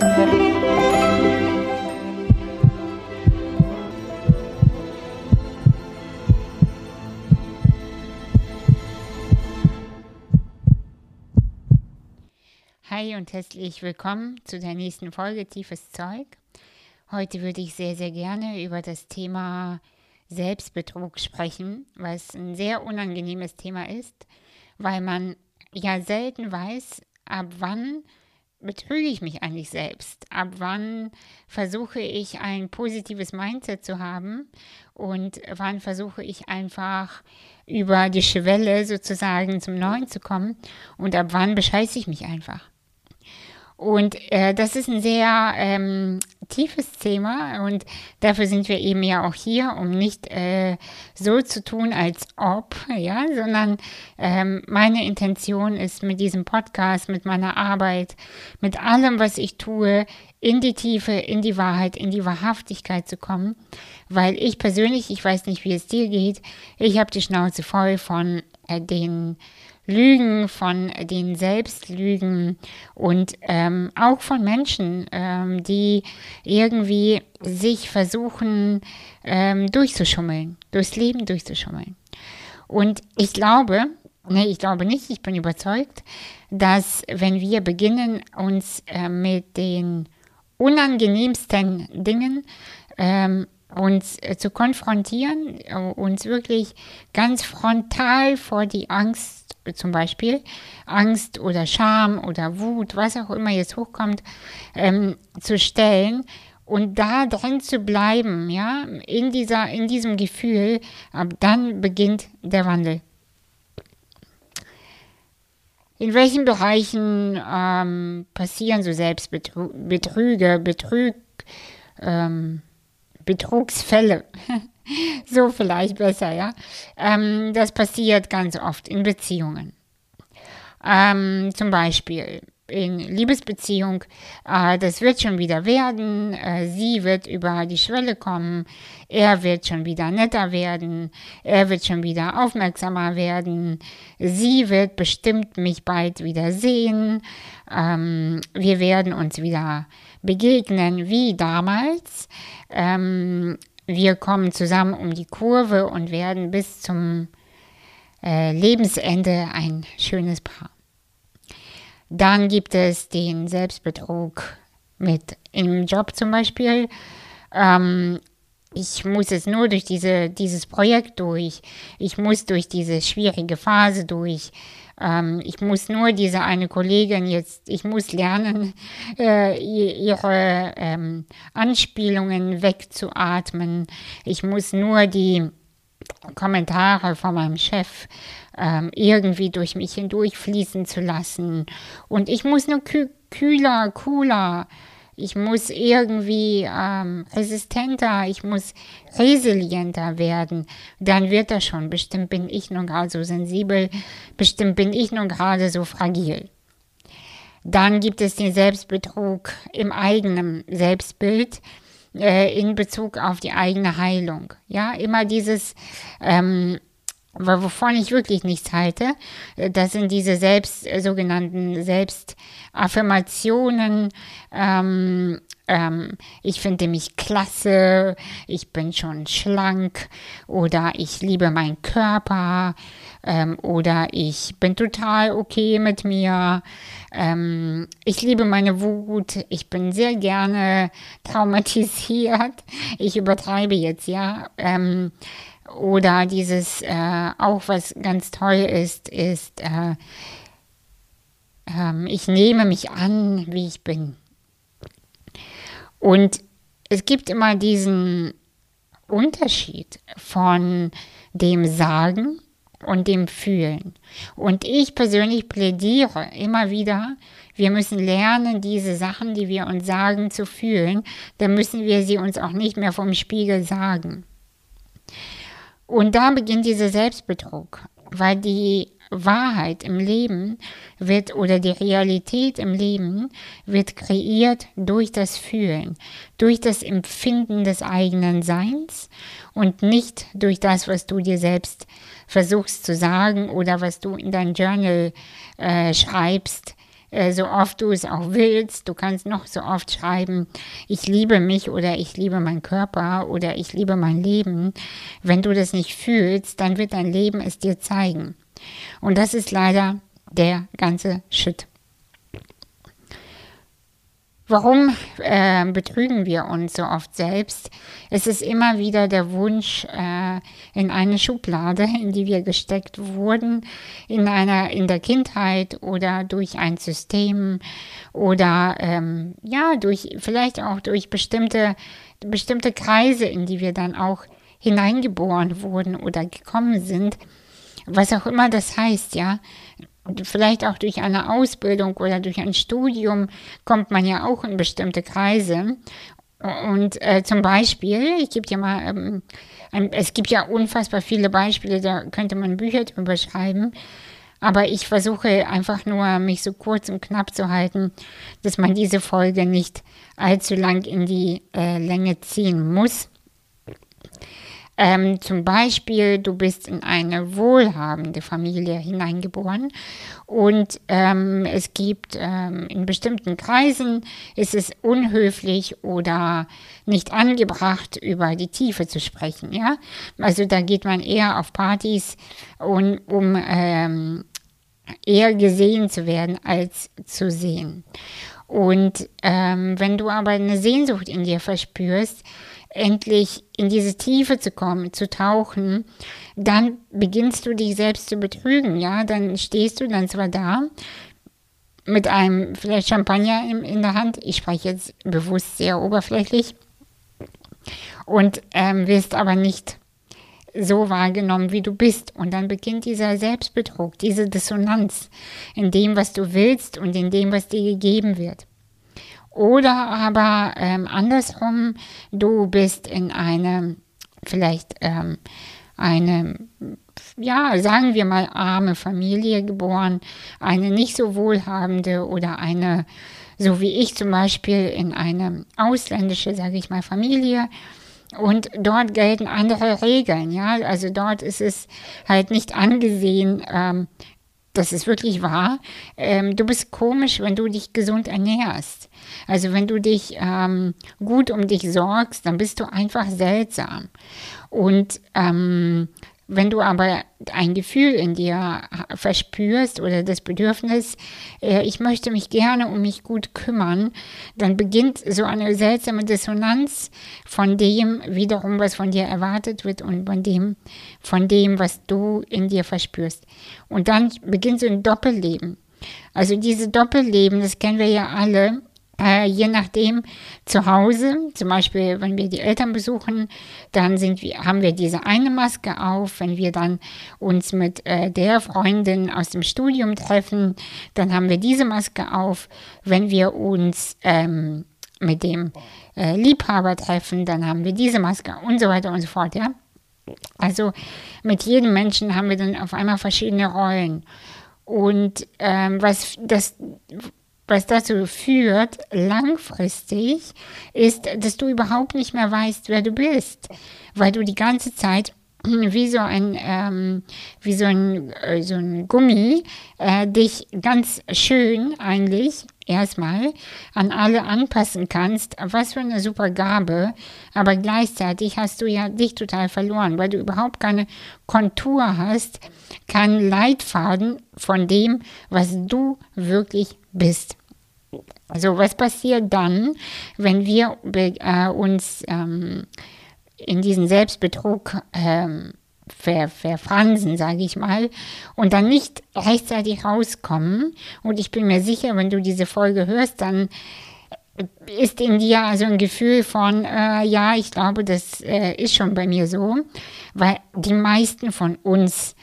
Hi und herzlich willkommen zu der nächsten Folge Tiefes Zeug. Heute würde ich sehr, sehr gerne über das Thema Selbstbetrug sprechen, was ein sehr unangenehmes Thema ist, weil man ja selten weiß, ab wann betrüge ich mich eigentlich selbst? Ab wann versuche ich ein positives Mindset zu haben und wann versuche ich einfach über die Schwelle sozusagen zum Neuen zu kommen und ab wann bescheiße ich mich einfach? Und äh, das ist ein sehr ähm, tiefes Thema und dafür sind wir eben ja auch hier, um nicht äh, so zu tun, als ob, ja, sondern ähm, meine Intention ist mit diesem Podcast, mit meiner Arbeit, mit allem, was ich tue, in die Tiefe, in die Wahrheit, in die Wahrhaftigkeit zu kommen, weil ich persönlich, ich weiß nicht, wie es dir geht, ich habe die Schnauze voll von äh, den Lügen, von den Selbstlügen und ähm, auch von Menschen, ähm, die irgendwie sich versuchen ähm, durchzuschummeln, durchs Leben durchzuschummeln. Und ich glaube, nee, ich glaube nicht, ich bin überzeugt, dass wenn wir beginnen, uns äh, mit den unangenehmsten Dingen ähm, uns äh, zu konfrontieren, äh, uns wirklich ganz frontal vor die Angst zum Beispiel Angst oder Scham oder Wut, was auch immer jetzt hochkommt, ähm, zu stellen und da drin zu bleiben, ja, in dieser, in diesem Gefühl, ab dann beginnt der Wandel. In welchen Bereichen ähm, passieren so Selbstbetrüge, Betrüg, ähm, Betrugsfälle? so vielleicht besser, ja. Ähm, das passiert ganz oft in Beziehungen. Ähm, zum Beispiel in Liebesbeziehung, äh, das wird schon wieder werden, äh, sie wird über die Schwelle kommen, er wird schon wieder netter werden, er wird schon wieder aufmerksamer werden, sie wird bestimmt mich bald wieder sehen, ähm, wir werden uns wieder begegnen wie damals. Ähm, wir kommen zusammen um die Kurve und werden bis zum äh, Lebensende ein schönes Paar. Dann gibt es den Selbstbetrug mit im Job zum Beispiel. Ähm, ich muss es nur durch diese, dieses Projekt durch. Ich muss durch diese schwierige Phase durch. Ähm, ich muss nur diese eine Kollegin jetzt, ich muss lernen, äh, ihre ähm, Anspielungen wegzuatmen. Ich muss nur die Kommentare von meinem Chef ähm, irgendwie durch mich hindurchfließen zu lassen. Und ich muss nur kü kühler, cooler ich muss irgendwie ähm, resistenter, ich muss resilienter werden, dann wird das schon. Bestimmt bin ich nun gerade so sensibel, bestimmt bin ich nun gerade so fragil. Dann gibt es den Selbstbetrug im eigenen Selbstbild äh, in Bezug auf die eigene Heilung. Ja, immer dieses ähm, wovon ich wirklich nichts halte, äh, das sind diese selbst äh, sogenannten Selbstaffirmationen. Ähm, ähm, ich finde mich klasse, ich bin schon schlank oder ich liebe meinen Körper ähm, oder ich bin total okay mit mir. Ähm, ich liebe meine Wut, ich bin sehr gerne traumatisiert. Ich übertreibe jetzt, ja. Ähm, oder dieses, äh, auch was ganz toll ist, ist, äh, äh, ich nehme mich an, wie ich bin. Und es gibt immer diesen Unterschied von dem Sagen und dem Fühlen. Und ich persönlich plädiere immer wieder, wir müssen lernen, diese Sachen, die wir uns sagen, zu fühlen. Dann müssen wir sie uns auch nicht mehr vom Spiegel sagen. Und da beginnt dieser Selbstbetrug, weil die Wahrheit im Leben wird oder die Realität im Leben wird kreiert durch das Fühlen, durch das Empfinden des eigenen Seins und nicht durch das, was du dir selbst versuchst zu sagen oder was du in dein Journal äh, schreibst, äh, so oft du es auch willst. Du kannst noch so oft schreiben, ich liebe mich oder ich liebe meinen Körper oder ich liebe mein Leben. Wenn du das nicht fühlst, dann wird dein Leben es dir zeigen. Und das ist leider der ganze Shit. Warum äh, betrügen wir uns so oft selbst? Es ist immer wieder der Wunsch äh, in eine Schublade, in die wir gesteckt wurden, in einer in der Kindheit oder durch ein System oder ähm, ja durch vielleicht auch durch bestimmte bestimmte Kreise, in die wir dann auch hineingeboren wurden oder gekommen sind, was auch immer das heißt, ja vielleicht auch durch eine Ausbildung oder durch ein Studium kommt man ja auch in bestimmte Kreise. Und äh, zum Beispiel, ich gebe dir mal, ähm, ein, es gibt ja unfassbar viele Beispiele, da könnte man Bücher drüber schreiben. Aber ich versuche einfach nur, mich so kurz und knapp zu halten, dass man diese Folge nicht allzu lang in die äh, Länge ziehen muss. Ähm, zum Beispiel, du bist in eine wohlhabende Familie hineingeboren und ähm, es gibt ähm, in bestimmten Kreisen, ist es unhöflich oder nicht angebracht, über die Tiefe zu sprechen. Ja? Also da geht man eher auf Partys, und, um ähm, eher gesehen zu werden als zu sehen. Und ähm, wenn du aber eine Sehnsucht in dir verspürst, endlich in diese Tiefe zu kommen, zu tauchen, dann beginnst du dich selbst zu betrügen, ja, dann stehst du dann zwar da mit einem vielleicht Champagner in, in der Hand, ich spreche jetzt bewusst sehr oberflächlich, und ähm, wirst aber nicht so wahrgenommen, wie du bist. Und dann beginnt dieser Selbstbetrug, diese Dissonanz in dem, was du willst und in dem, was dir gegeben wird. Oder aber ähm, andersrum, du bist in eine, vielleicht ähm, eine, ja, sagen wir mal, arme Familie geboren, eine nicht so wohlhabende oder eine, so wie ich zum Beispiel, in eine ausländische, sage ich mal, Familie. Und dort gelten andere Regeln, ja. Also dort ist es halt nicht angesehen, ähm, das ist wirklich wahr. Ähm, du bist komisch, wenn du dich gesund ernährst. Also wenn du dich ähm, gut um dich sorgst, dann bist du einfach seltsam. Und ähm, wenn du aber ein Gefühl in dir verspürst oder das Bedürfnis, äh, ich möchte mich gerne um mich gut kümmern, dann beginnt so eine seltsame Dissonanz von dem wiederum, was von dir erwartet wird und von dem, von dem, was du in dir verspürst. Und dann beginnt so ein Doppelleben. Also diese Doppelleben, das kennen wir ja alle, äh, je nachdem zu Hause, zum Beispiel wenn wir die Eltern besuchen, dann wir, haben wir diese eine Maske auf. Wenn wir dann uns mit äh, der Freundin aus dem Studium treffen, dann haben wir diese Maske auf. Wenn wir uns ähm, mit dem äh, Liebhaber treffen, dann haben wir diese Maske und so weiter und so fort. Ja? Also mit jedem Menschen haben wir dann auf einmal verschiedene Rollen. Und ähm, was das was dazu führt, langfristig, ist, dass du überhaupt nicht mehr weißt, wer du bist, weil du die ganze Zeit wie so ein, ähm, wie so ein, äh, so ein Gummi äh, dich ganz schön eigentlich erstmal an alle anpassen kannst. Was für eine super Gabe. Aber gleichzeitig hast du ja dich total verloren, weil du überhaupt keine Kontur hast, keinen Leitfaden von dem, was du wirklich bist. Also was passiert dann, wenn wir äh, uns ähm, in diesen Selbstbetrug ähm, ver, verfransen, sage ich mal, und dann nicht rechtzeitig rauskommen. Und ich bin mir sicher, wenn du diese Folge hörst, dann ist in dir also ein Gefühl von, äh, ja, ich glaube, das äh, ist schon bei mir so, weil die meisten von uns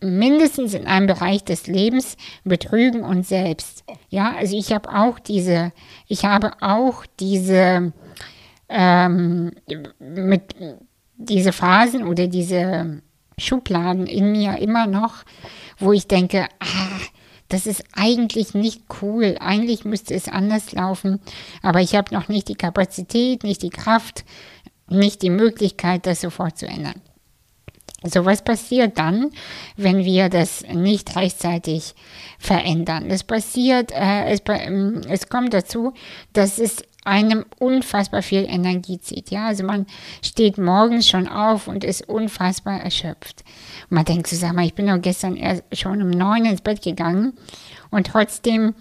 mindestens in einem Bereich des Lebens betrügen uns selbst. Ja, also ich habe auch diese, ich habe auch diese, ähm, mit diese Phasen oder diese Schubladen in mir immer noch, wo ich denke, ah, das ist eigentlich nicht cool, eigentlich müsste es anders laufen, aber ich habe noch nicht die Kapazität, nicht die Kraft, nicht die Möglichkeit, das sofort zu ändern. So was passiert dann, wenn wir das nicht rechtzeitig verändern. Das passiert, äh, es, ähm, es kommt dazu, dass es einem unfassbar viel Energie zieht. Ja, also man steht morgens schon auf und ist unfassbar erschöpft. Und man denkt so, sag mal, ich bin doch gestern erst schon um neun ins Bett gegangen und trotzdem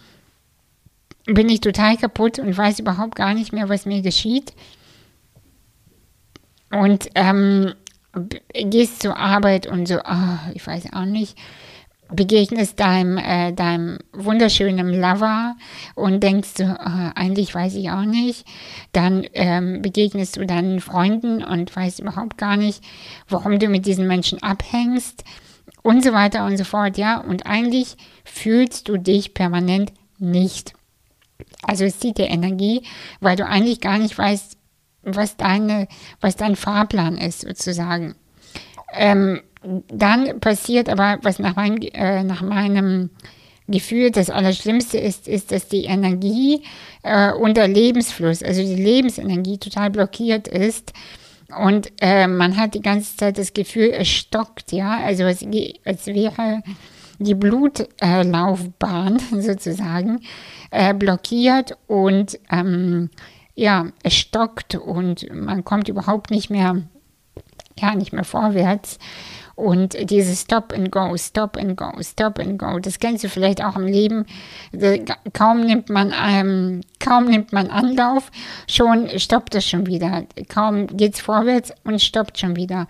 bin ich total kaputt und weiß überhaupt gar nicht mehr, was mir geschieht. Und ähm, gehst zur Arbeit und so, oh, ich weiß auch nicht, begegnest deinem, äh, deinem wunderschönen Lover und denkst du, oh, eigentlich weiß ich auch nicht. Dann ähm, begegnest du deinen Freunden und weißt überhaupt gar nicht, warum du mit diesen Menschen abhängst und so weiter und so fort, ja. Und eigentlich fühlst du dich permanent nicht. Also es zieht dir Energie, weil du eigentlich gar nicht weißt, was, deine, was dein Fahrplan ist, sozusagen. Ähm, dann passiert aber, was nach, mein, äh, nach meinem Gefühl das Allerschlimmste ist, ist, dass die Energie äh, und der Lebensfluss, also die Lebensenergie total blockiert ist. Und äh, man hat die ganze Zeit das Gefühl, es stockt, ja, also es, als wäre die Blutlaufbahn sozusagen äh, blockiert und ähm, ja, es stockt und man kommt überhaupt nicht mehr, ja, nicht mehr vorwärts. Und dieses Stop and Go, Stop and Go, Stop and Go, das kennst du vielleicht auch im Leben. Kaum nimmt man, ähm, kaum nimmt man Anlauf, schon stoppt es schon wieder. Kaum geht es vorwärts und stoppt schon wieder.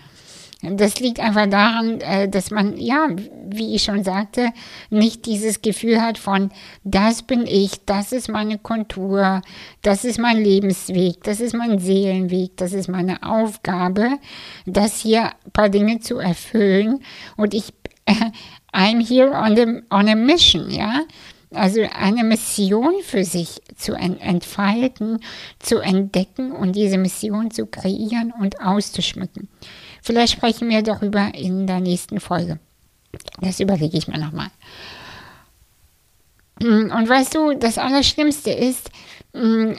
Das liegt einfach daran, äh, dass man, ja, wie ich schon sagte, nicht dieses Gefühl hat von, das bin ich, das ist meine Kontur, das ist mein Lebensweg, das ist mein Seelenweg, das ist meine Aufgabe, das hier ein paar Dinge zu erfüllen. Und ich, I'm here on, the, on a mission, ja. Also eine Mission für sich zu entfalten, zu entdecken und diese Mission zu kreieren und auszuschmücken. Vielleicht sprechen wir darüber in der nächsten Folge. Das überlege ich mir nochmal. Und weißt du, das Allerschlimmste ist, mm,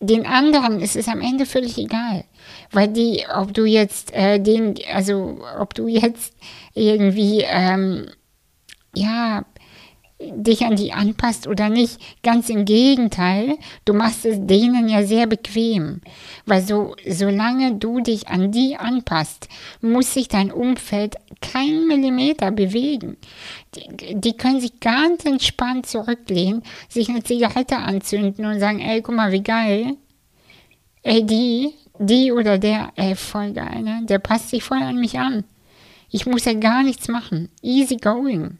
den anderen ist es am Ende völlig egal. Weil die, ob du jetzt äh, den, also ob du jetzt irgendwie, ähm, ja, dich an die anpasst oder nicht. Ganz im Gegenteil, du machst es denen ja sehr bequem. Weil so, solange du dich an die anpasst, muss sich dein Umfeld kein Millimeter bewegen. Die, die können sich ganz entspannt zurücklehnen, sich eine Zigarette anzünden und sagen, ey, guck mal, wie geil. Ey, die, die oder der, ey, voll geil, ne? Der passt sich voll an mich an. Ich muss ja gar nichts machen. Easy going.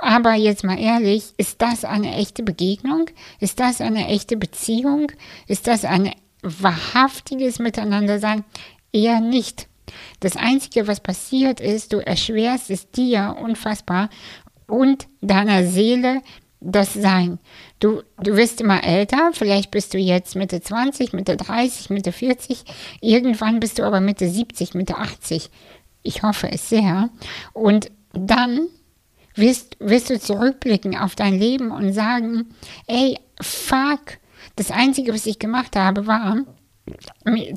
Aber jetzt mal ehrlich, ist das eine echte Begegnung? Ist das eine echte Beziehung? Ist das ein wahrhaftiges Miteinandersein? Eher nicht. Das Einzige, was passiert ist, du erschwerst es dir unfassbar und deiner Seele das Sein. Du, du wirst immer älter, vielleicht bist du jetzt Mitte 20, Mitte 30, Mitte 40, irgendwann bist du aber Mitte 70, Mitte 80. Ich hoffe es sehr. Und dann wirst, wirst du zurückblicken auf dein Leben und sagen, ey, fuck, das Einzige, was ich gemacht habe, war,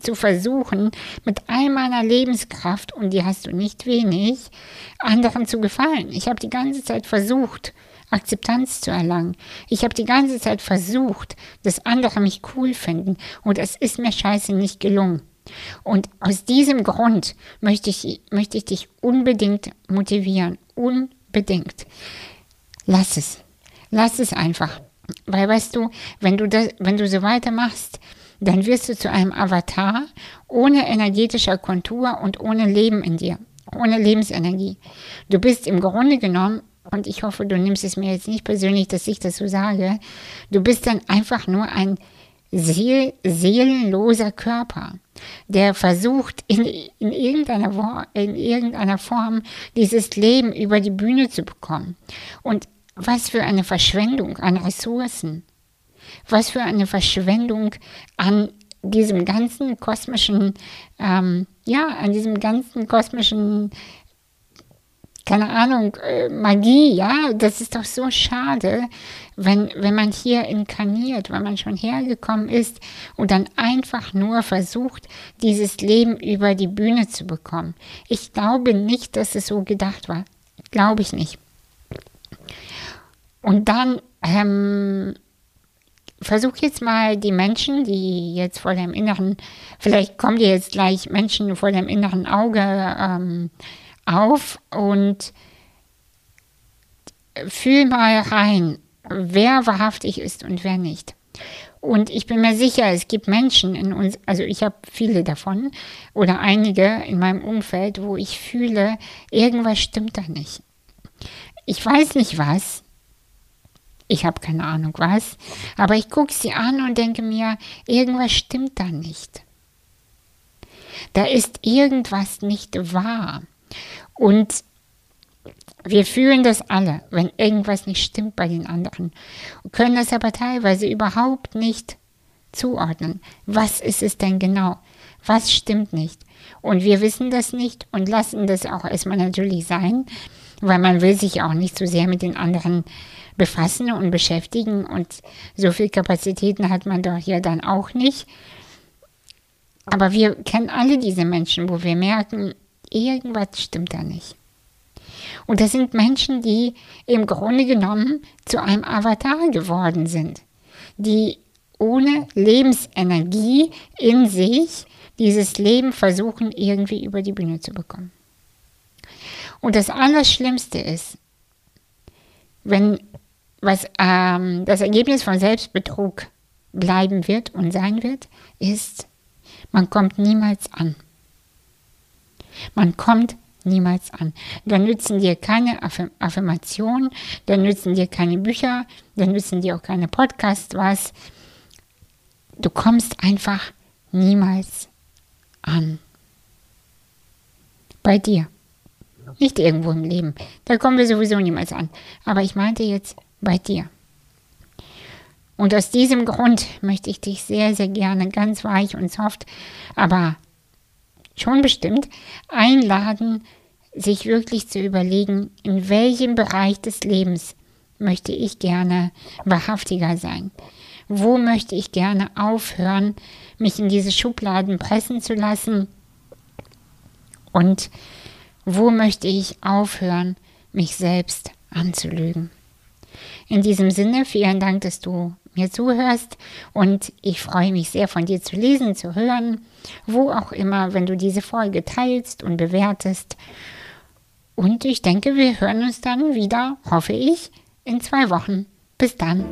zu versuchen, mit all meiner Lebenskraft, und die hast du nicht wenig, anderen zu gefallen. Ich habe die ganze Zeit versucht, Akzeptanz zu erlangen. Ich habe die ganze Zeit versucht, dass andere mich cool finden, und es ist mir scheiße nicht gelungen. Und aus diesem Grund möchte ich, möchte ich dich unbedingt motivieren, unbedingt bedingt. Lass es. Lass es einfach. Weil weißt du, wenn du, das, wenn du so weitermachst, dann wirst du zu einem Avatar ohne energetischer Kontur und ohne Leben in dir, ohne Lebensenergie. Du bist im Grunde genommen, und ich hoffe, du nimmst es mir jetzt nicht persönlich, dass ich das so sage, du bist dann einfach nur ein seel seelenloser Körper, der versucht, in, in, irgendeiner, in irgendeiner Form dieses Leben über die Bühne zu bekommen. Und was für eine Verschwendung an Ressourcen. Was für eine Verschwendung an diesem ganzen kosmischen, ähm, ja, an diesem ganzen kosmischen keine Ahnung, äh, Magie, ja, das ist doch so schade, wenn, wenn man hier inkarniert, wenn man schon hergekommen ist und dann einfach nur versucht, dieses Leben über die Bühne zu bekommen. Ich glaube nicht, dass es so gedacht war. Glaube ich nicht. Und dann ähm, versuch jetzt mal die Menschen, die jetzt vor deinem inneren, vielleicht kommen dir jetzt gleich Menschen vor deinem inneren Auge ähm, auf und fühl mal rein, wer wahrhaftig ist und wer nicht. Und ich bin mir sicher, es gibt Menschen in uns, also ich habe viele davon oder einige in meinem Umfeld, wo ich fühle, irgendwas stimmt da nicht. Ich weiß nicht was, ich habe keine Ahnung was, aber ich gucke sie an und denke mir, irgendwas stimmt da nicht. Da ist irgendwas nicht wahr. Und wir fühlen das alle, wenn irgendwas nicht stimmt bei den anderen, können das aber teilweise überhaupt nicht zuordnen. Was ist es denn genau? Was stimmt nicht? Und wir wissen das nicht und lassen das auch erstmal natürlich sein, weil man will sich auch nicht so sehr mit den anderen befassen und beschäftigen und so viel Kapazitäten hat man doch hier dann auch nicht. Aber wir kennen alle diese Menschen, wo wir merken, irgendwas stimmt da nicht. Und das sind Menschen, die im Grunde genommen zu einem Avatar geworden sind, die ohne Lebensenergie in sich dieses Leben versuchen irgendwie über die Bühne zu bekommen. Und das Allerschlimmste ist, wenn was ähm, das Ergebnis von Selbstbetrug bleiben wird und sein wird, ist, man kommt niemals an. Man kommt niemals an. Dann nützen dir keine Affirmationen, dann nützen dir keine Bücher, dann nützen dir auch keine Podcasts was. Du kommst einfach niemals an. Bei dir. Nicht irgendwo im Leben. Da kommen wir sowieso niemals an. Aber ich meinte jetzt bei dir. Und aus diesem Grund möchte ich dich sehr, sehr gerne ganz weich und soft, aber schon bestimmt einladen, sich wirklich zu überlegen, in welchem Bereich des Lebens möchte ich gerne wahrhaftiger sein. Wo möchte ich gerne aufhören, mich in diese Schubladen pressen zu lassen? Und wo möchte ich aufhören, mich selbst anzulügen? In diesem Sinne, vielen Dank, dass du mir zuhörst und ich freue mich sehr von dir zu lesen, zu hören, wo auch immer, wenn du diese Folge teilst und bewertest. Und ich denke, wir hören uns dann wieder, hoffe ich, in zwei Wochen. Bis dann.